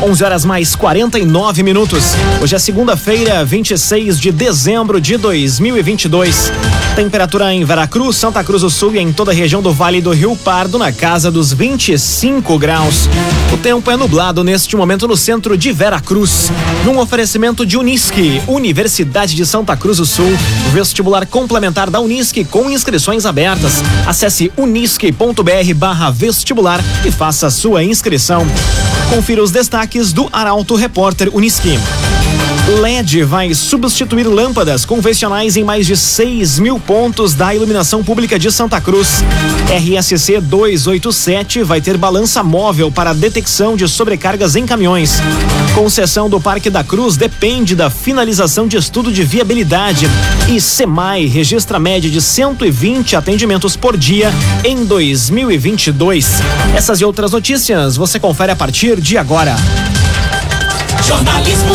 11 horas mais 49 minutos. Hoje é segunda-feira, 26 de dezembro de 2022. Temperatura em Veracruz, Santa Cruz do Sul e em toda a região do Vale do Rio Pardo na casa dos 25 graus. O tempo é nublado neste momento no centro de Veracruz. Num oferecimento de Unisque, Universidade de Santa Cruz do Sul, vestibular complementar da Unisque com inscrições abertas. Acesse unisque.br/vestibular e faça sua inscrição. Confira os destaques do Arauto Repórter Uniski. LED vai substituir lâmpadas convencionais em mais de 6 mil pontos da iluminação pública de Santa Cruz. RSC 287 vai ter balança móvel para detecção de sobrecargas em caminhões. Concessão do Parque da Cruz depende da finalização de estudo de viabilidade. E SEMAI registra média de 120 atendimentos por dia em 2022. Essas e outras notícias você confere a partir de agora. Jornalismo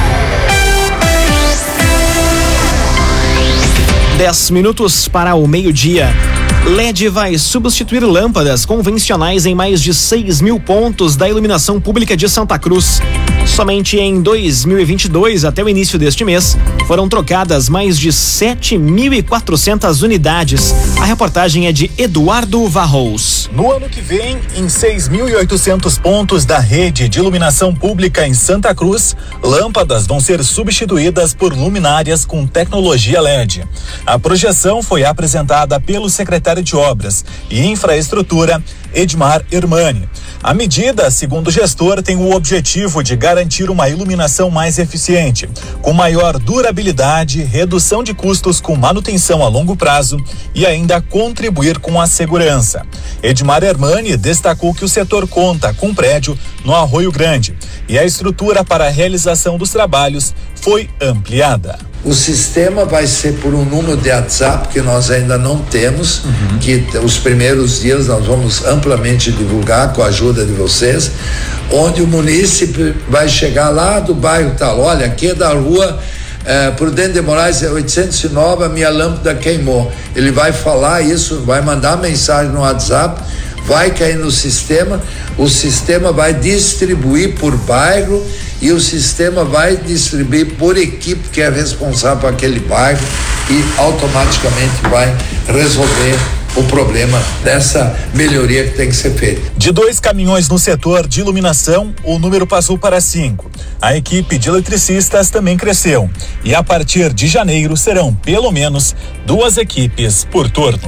10 minutos para o meio-dia. LED vai substituir lâmpadas convencionais em mais de 6 mil pontos da iluminação pública de Santa Cruz. Somente em 2022, até o início deste mês, foram trocadas mais de 7.400 unidades. A reportagem é de Eduardo Varros. No ano que vem, em 6.800 pontos da rede de iluminação pública em Santa Cruz, lâmpadas vão ser substituídas por luminárias com tecnologia LED. A projeção foi apresentada pelo secretário de Obras e Infraestrutura, Edmar Hermani. A medida, segundo o gestor, tem o objetivo de garantir uma iluminação mais eficiente, com maior durabilidade, redução de custos com manutenção a longo prazo e ainda contribuir com a segurança. Edmar Hermani destacou que o setor conta com prédio no Arroio Grande e a estrutura para a realização dos trabalhos foi ampliada. O sistema vai ser por um número de WhatsApp que nós ainda não temos, uhum. que os primeiros dias nós vamos amplamente divulgar com a ajuda de vocês, onde o munícipe vai chegar lá do bairro tal, olha, aqui é da rua é, Prudente de Moraes é 809, a minha lâmpada queimou. Ele vai falar isso, vai mandar mensagem no WhatsApp, vai cair no sistema, o sistema vai distribuir por bairro e o sistema vai distribuir por equipe que é responsável por aquele bairro e automaticamente vai resolver o problema dessa melhoria que tem que ser feita. De dois caminhões no setor de iluminação, o número passou para cinco. A equipe de eletricistas também cresceu e a partir de janeiro serão pelo menos duas equipes por turno.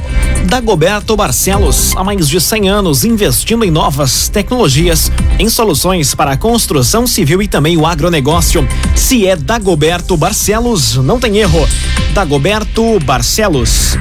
Dagoberto Barcelos, há mais de 100 anos investindo em novas tecnologias, em soluções para a construção civil e também o agronegócio. Se é Dagoberto Barcelos, não tem erro. Dagoberto Barcelos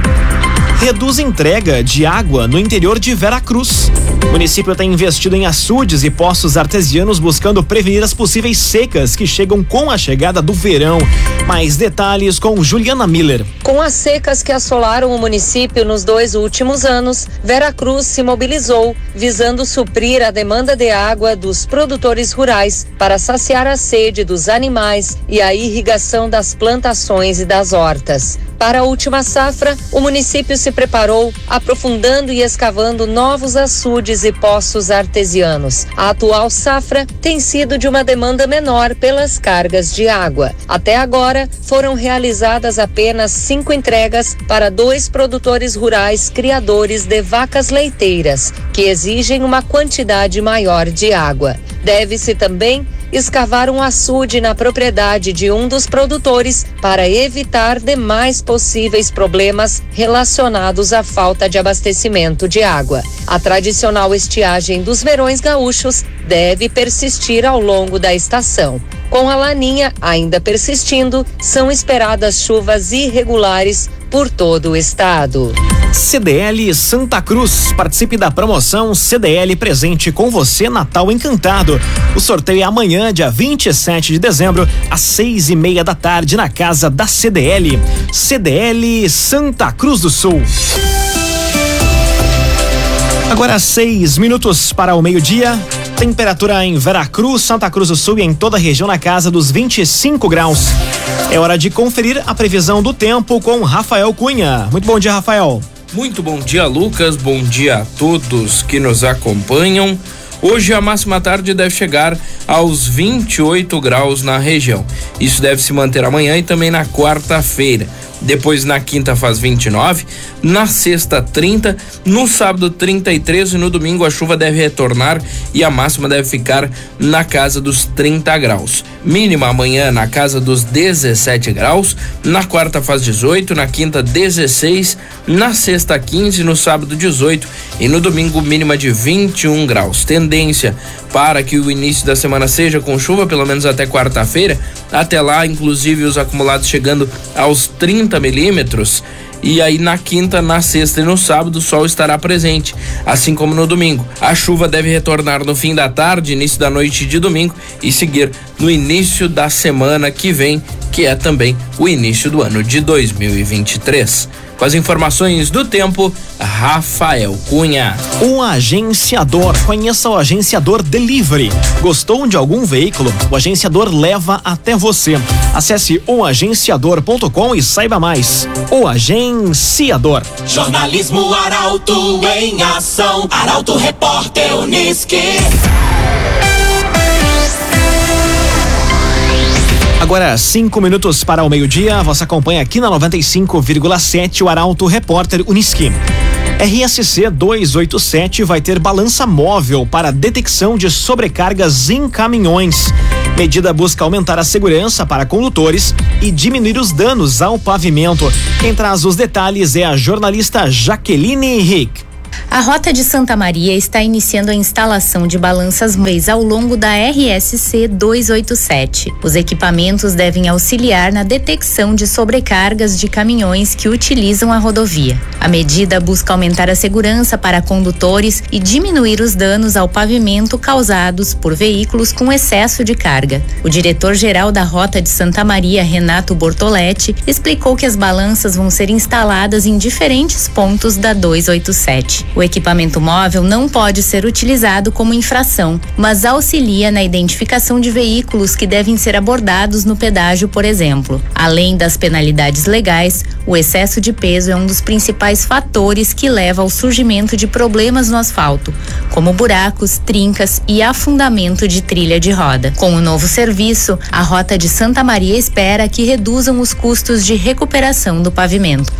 reduz entrega de água no interior de Veracruz. O município tem investido em açudes e poços artesianos buscando prevenir as possíveis secas que chegam com a chegada do verão. Mais detalhes com Juliana Miller. Com as secas que assolaram o município nos dois últimos anos, Veracruz se mobilizou visando suprir a demanda de água dos produtores rurais para saciar a sede dos animais e a irrigação das plantações e das hortas. Para a última safra, o município se preparou, aprofundando e escavando novos açudes e poços artesianos. A atual safra tem sido de uma demanda menor pelas cargas de água. Até agora, foram realizadas apenas cinco entregas para dois produtores rurais criadores de vacas leiteiras, que exigem uma quantidade maior de água. Deve-se também escavar um açude na propriedade de um dos produtores para evitar demais possíveis problemas relacionados à falta de abastecimento de água. A tradicional estiagem dos verões gaúchos deve persistir ao longo da estação. Com a laninha ainda persistindo, são esperadas chuvas irregulares por todo o estado. CDL Santa Cruz. Participe da promoção CDL Presente com você Natal Encantado. O sorteio é amanhã, dia 27 de dezembro, às seis e meia da tarde, na casa da CDL. CDL Santa Cruz do Sul. Agora seis minutos para o meio-dia. Temperatura em Veracruz, Santa Cruz do Sul e em toda a região na casa dos 25 graus. É hora de conferir a previsão do tempo com Rafael Cunha. Muito bom dia, Rafael. Muito bom dia, Lucas. Bom dia a todos que nos acompanham. Hoje a máxima tarde deve chegar aos 28 graus na região. Isso deve se manter amanhã e também na quarta-feira. Depois na quinta faz 29, na sexta 30, no sábado 33 e no domingo a chuva deve retornar e a máxima deve ficar na casa dos 30 graus. Mínima amanhã na casa dos 17 graus, na quarta faz 18, na quinta 16, na sexta 15, no sábado 18 e no domingo mínima de 21 graus. Tendência para que o início da semana seja com chuva, pelo menos até quarta-feira. Até lá, inclusive, os acumulados chegando aos 30 milímetros. E aí na quinta, na sexta e no sábado o sol estará presente, assim como no domingo. A chuva deve retornar no fim da tarde, início da noite de domingo e seguir no início da semana que vem, que é também o início do ano de 2023. Com as informações do tempo, Rafael Cunha. O agenciador. Conheça o agenciador Delivery. Gostou de algum veículo? O agenciador leva até você. Acesse oagenciador.com e saiba mais. O agenciador. Jornalismo Arauto em ação. Arauto Repórter Uniski. Agora, cinco minutos para o meio-dia. Você acompanha aqui na 95,7 o Arauto Repórter Uniski. RSC 287 vai ter balança móvel para detecção de sobrecargas em caminhões. Medida busca aumentar a segurança para condutores e diminuir os danos ao pavimento. Quem traz os detalhes é a jornalista Jaqueline Henrique. A Rota de Santa Maria está iniciando a instalação de balanças móveis ao longo da RSC 287. Os equipamentos devem auxiliar na detecção de sobrecargas de caminhões que utilizam a rodovia. A medida busca aumentar a segurança para condutores e diminuir os danos ao pavimento causados por veículos com excesso de carga. O diretor-geral da Rota de Santa Maria, Renato Bortoletti, explicou que as balanças vão ser instaladas em diferentes pontos da 287. O equipamento móvel não pode ser utilizado como infração, mas auxilia na identificação de veículos que devem ser abordados no pedágio, por exemplo. Além das penalidades legais, o excesso de peso é um dos principais fatores que leva ao surgimento de problemas no asfalto, como buracos, trincas e afundamento de trilha de roda. Com o novo serviço, a Rota de Santa Maria espera que reduzam os custos de recuperação do pavimento.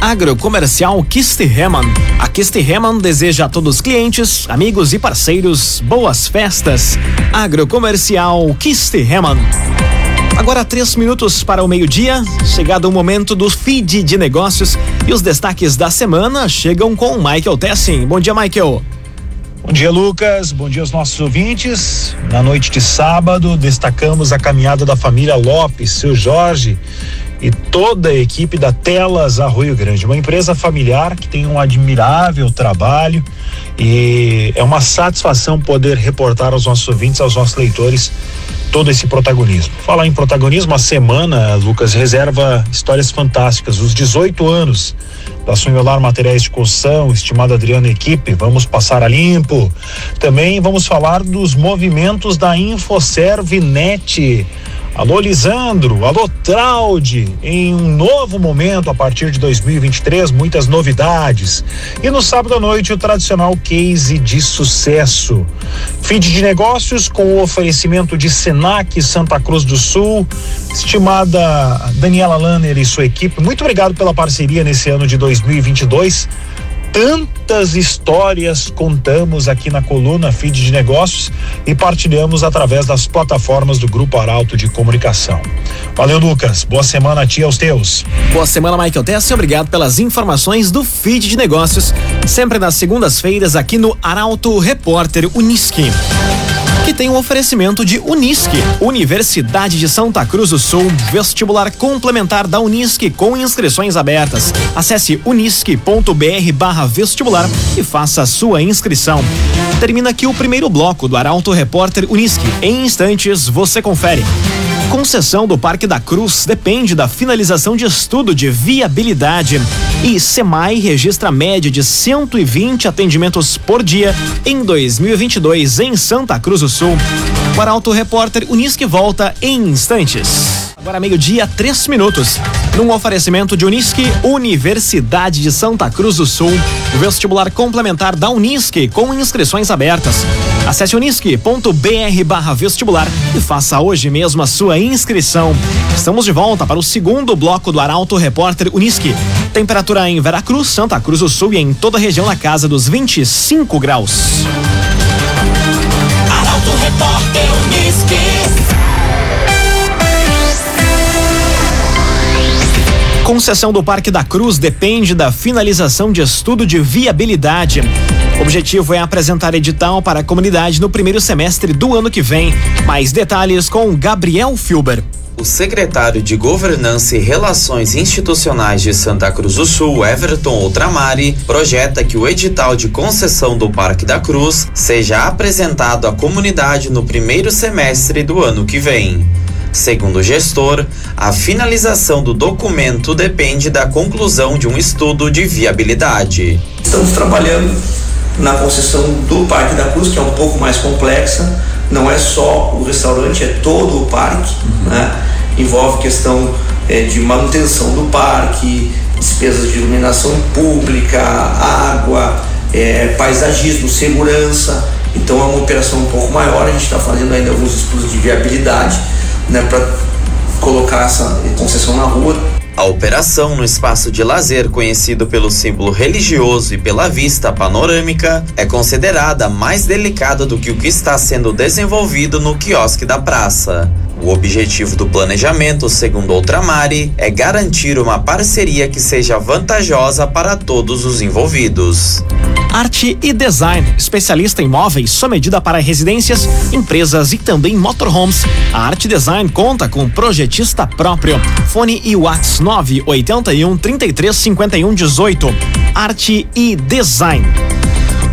Agrocomercial Kistihemann. A Kistihemann deseja a todos os clientes, amigos e parceiros boas festas. Agrocomercial Kistihemann. Agora três minutos para o meio-dia, chegado o momento do feed de negócios e os destaques da semana chegam com Michael Tessin. Bom dia, Michael. Bom dia, Lucas. Bom dia aos nossos ouvintes. Na noite de sábado, destacamos a caminhada da família Lopes, seu Jorge e toda a equipe da Telas Arroio Grande, uma empresa familiar que tem um admirável trabalho e é uma satisfação poder reportar aos nossos ouvintes, aos nossos leitores todo esse protagonismo. Falar em protagonismo, a semana, Lucas, reserva histórias fantásticas. Os 18 anos da Sonholar Materiais de Construção, estimado Adriano Equipe, vamos passar a limpo. Também vamos falar dos movimentos da Infoservinet Alô Lisandro, alô Traude, em um novo momento a partir de 2023, muitas novidades. E no sábado à noite o tradicional case de sucesso. Feed de negócios com o oferecimento de Senac Santa Cruz do Sul, estimada Daniela Lanner e sua equipe. Muito obrigado pela parceria nesse ano de 2022 tantas histórias contamos aqui na coluna Feed de Negócios e partilhamos através das plataformas do Grupo Arauto de Comunicação. Valeu, Lucas. Boa semana a ti e aos teus. Boa semana, Michael Tess. Obrigado pelas informações do Feed de Negócios, sempre nas segundas-feiras aqui no Arauto Repórter Uniski. Tem o um oferecimento de Unisque, Universidade de Santa Cruz do Sul, vestibular complementar da Unisque com inscrições abertas. Acesse unisque.br/vestibular e faça a sua inscrição. Termina aqui o primeiro bloco do Arauto Repórter Unisque. Em instantes você confere. Concessão do Parque da Cruz depende da finalização de estudo de viabilidade. E SEMAI registra média de 120 atendimentos por dia em 2022 em Santa Cruz do Sul. O Arauto Repórter Unisque volta em instantes. Agora meio-dia, três minutos. Num oferecimento de Unisque, Universidade de Santa Cruz do Sul. Vestibular complementar da Unisque com inscrições abertas. Acesse unisque.br barra vestibular e faça hoje mesmo a sua inscrição. Estamos de volta para o segundo bloco do Arauto Repórter Unisque. Temperatura em Veracruz, Santa Cruz do Sul e em toda a região na casa dos 25 graus. Arauto Repórter Concessão do Parque da Cruz depende da finalização de estudo de viabilidade. O objetivo é apresentar edital para a comunidade no primeiro semestre do ano que vem. Mais detalhes com Gabriel Filber. O secretário de Governança e Relações Institucionais de Santa Cruz do Sul, Everton Outramari, projeta que o edital de concessão do Parque da Cruz seja apresentado à comunidade no primeiro semestre do ano que vem. Segundo o gestor, a finalização do documento depende da conclusão de um estudo de viabilidade. Estamos trabalhando na concessão do Parque da Cruz, que é um pouco mais complexa. Não é só o restaurante, é todo o parque. Uhum. Né? Envolve questão é, de manutenção do parque, despesas de iluminação pública, água, é, paisagismo, segurança. Então é uma operação um pouco maior. A gente está fazendo ainda alguns estudos de viabilidade né, para colocar essa concessão na rua. A operação no espaço de lazer, conhecido pelo símbolo religioso e pela vista panorâmica, é considerada mais delicada do que o que está sendo desenvolvido no quiosque da praça. O objetivo do planejamento, segundo Outramari, é garantir uma parceria que seja vantajosa para todos os envolvidos. Arte e Design, especialista em móveis, sua medida para residências, empresas e também motorhomes. A Arte Design conta com projetista próprio. Fone e Whats 981 33 51 18. Arte e Design.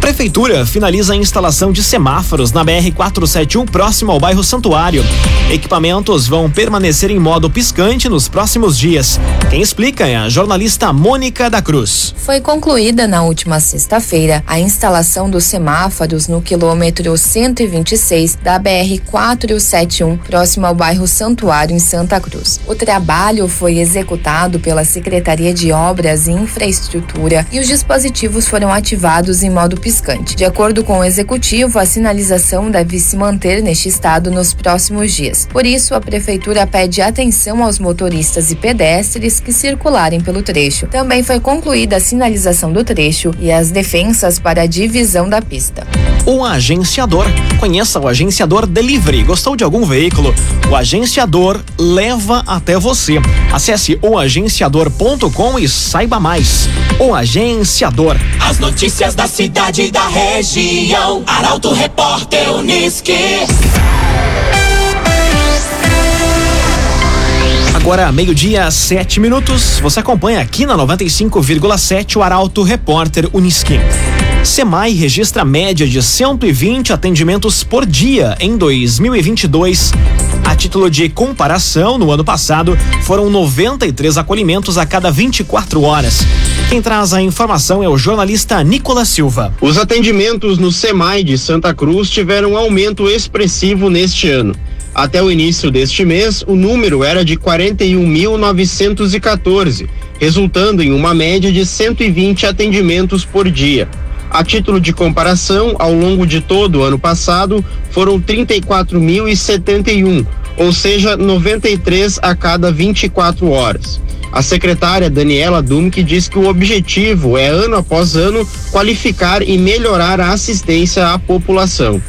Prefeitura finaliza a instalação de semáforos na BR 471 próximo ao bairro Santuário. Equipamentos vão permanecer em modo piscante nos próximos dias. Quem explica é a jornalista Mônica da Cruz. Foi concluída na última sexta-feira a instalação dos semáforos no quilômetro 126 da BR 471 próximo ao bairro Santuário em Santa Cruz. O trabalho foi executado pela Secretaria de Obras e Infraestrutura e os dispositivos foram ativados em modo piscante De acordo com o executivo, a sinalização deve se manter neste estado nos próximos dias. Por isso, a prefeitura pede atenção aos motoristas e pedestres que circularem pelo trecho. Também foi concluída a sinalização do trecho e as defensas para a divisão da pista. O agenciador. Conheça o agenciador Delivery. Gostou de algum veículo? O agenciador leva até você. Acesse oagenciador.com e saiba mais. O agenciador. As notícias da cidade e da região. Arauto Repórter Unisque. Agora, meio-dia, sete minutos. Você acompanha aqui na 95,7 o Arauto Repórter Unisque. Semai registra média de 120 atendimentos por dia em 2022. A título de comparação, no ano passado foram 93 acolhimentos a cada 24 horas. Quem traz a informação é o jornalista Nicolas Silva. Os atendimentos no SEMAI de Santa Cruz tiveram um aumento expressivo neste ano. Até o início deste mês, o número era de 41.914, resultando em uma média de 120 atendimentos por dia. A título de comparação, ao longo de todo o ano passado, foram 34.071, ou seja, 93 a cada 24 horas. A secretária Daniela Dumke diz que o objetivo é, ano após ano, qualificar e melhorar a assistência à população.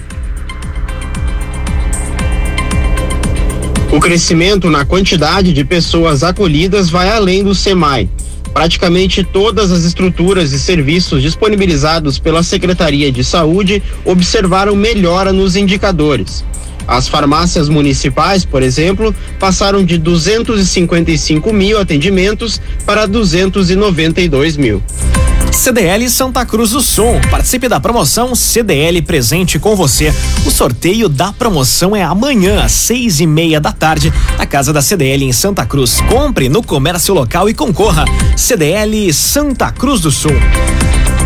O crescimento na quantidade de pessoas acolhidas vai além do SEMAI. Praticamente todas as estruturas e serviços disponibilizados pela Secretaria de Saúde observaram melhora nos indicadores. As farmácias municipais, por exemplo, passaram de 255 mil atendimentos para 292 mil. CDL Santa Cruz do Sul. Participe da promoção CDL Presente com você. O sorteio da promoção é amanhã, às seis e meia da tarde, na casa da CDL em Santa Cruz. Compre no comércio local e concorra. CDL Santa Cruz do Sul.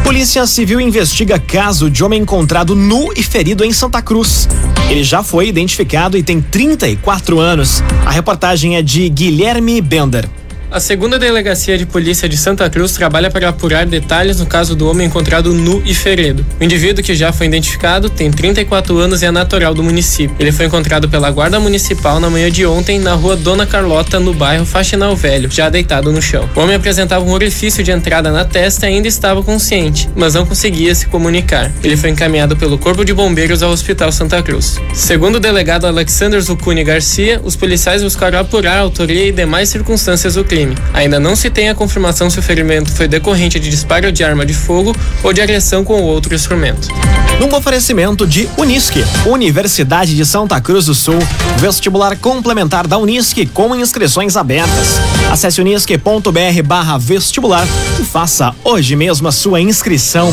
Polícia Civil investiga caso de homem encontrado nu e ferido em Santa Cruz. Ele já foi identificado e tem 34 anos. A reportagem é de Guilherme Bender. A segunda delegacia de polícia de Santa Cruz trabalha para apurar detalhes no caso do homem encontrado nu e ferido. O indivíduo que já foi identificado tem 34 anos e é natural do município. Ele foi encontrado pela Guarda Municipal na manhã de ontem na rua Dona Carlota, no bairro Faxinal Velho, já deitado no chão. O homem apresentava um orifício de entrada na testa e ainda estava consciente, mas não conseguia se comunicar. Ele foi encaminhado pelo Corpo de Bombeiros ao Hospital Santa Cruz. Segundo o delegado Alexander Zucuni Garcia, os policiais buscaram apurar a autoria e demais circunstâncias do crime crime. Ainda não se tem a confirmação se o ferimento foi decorrente de disparo de arma de fogo ou de agressão com outro instrumento. Num oferecimento de Unisque, Universidade de Santa Cruz do Sul, vestibular complementar da Unisque com inscrições abertas. Acesse unisque.br barra vestibular e faça hoje mesmo a sua inscrição.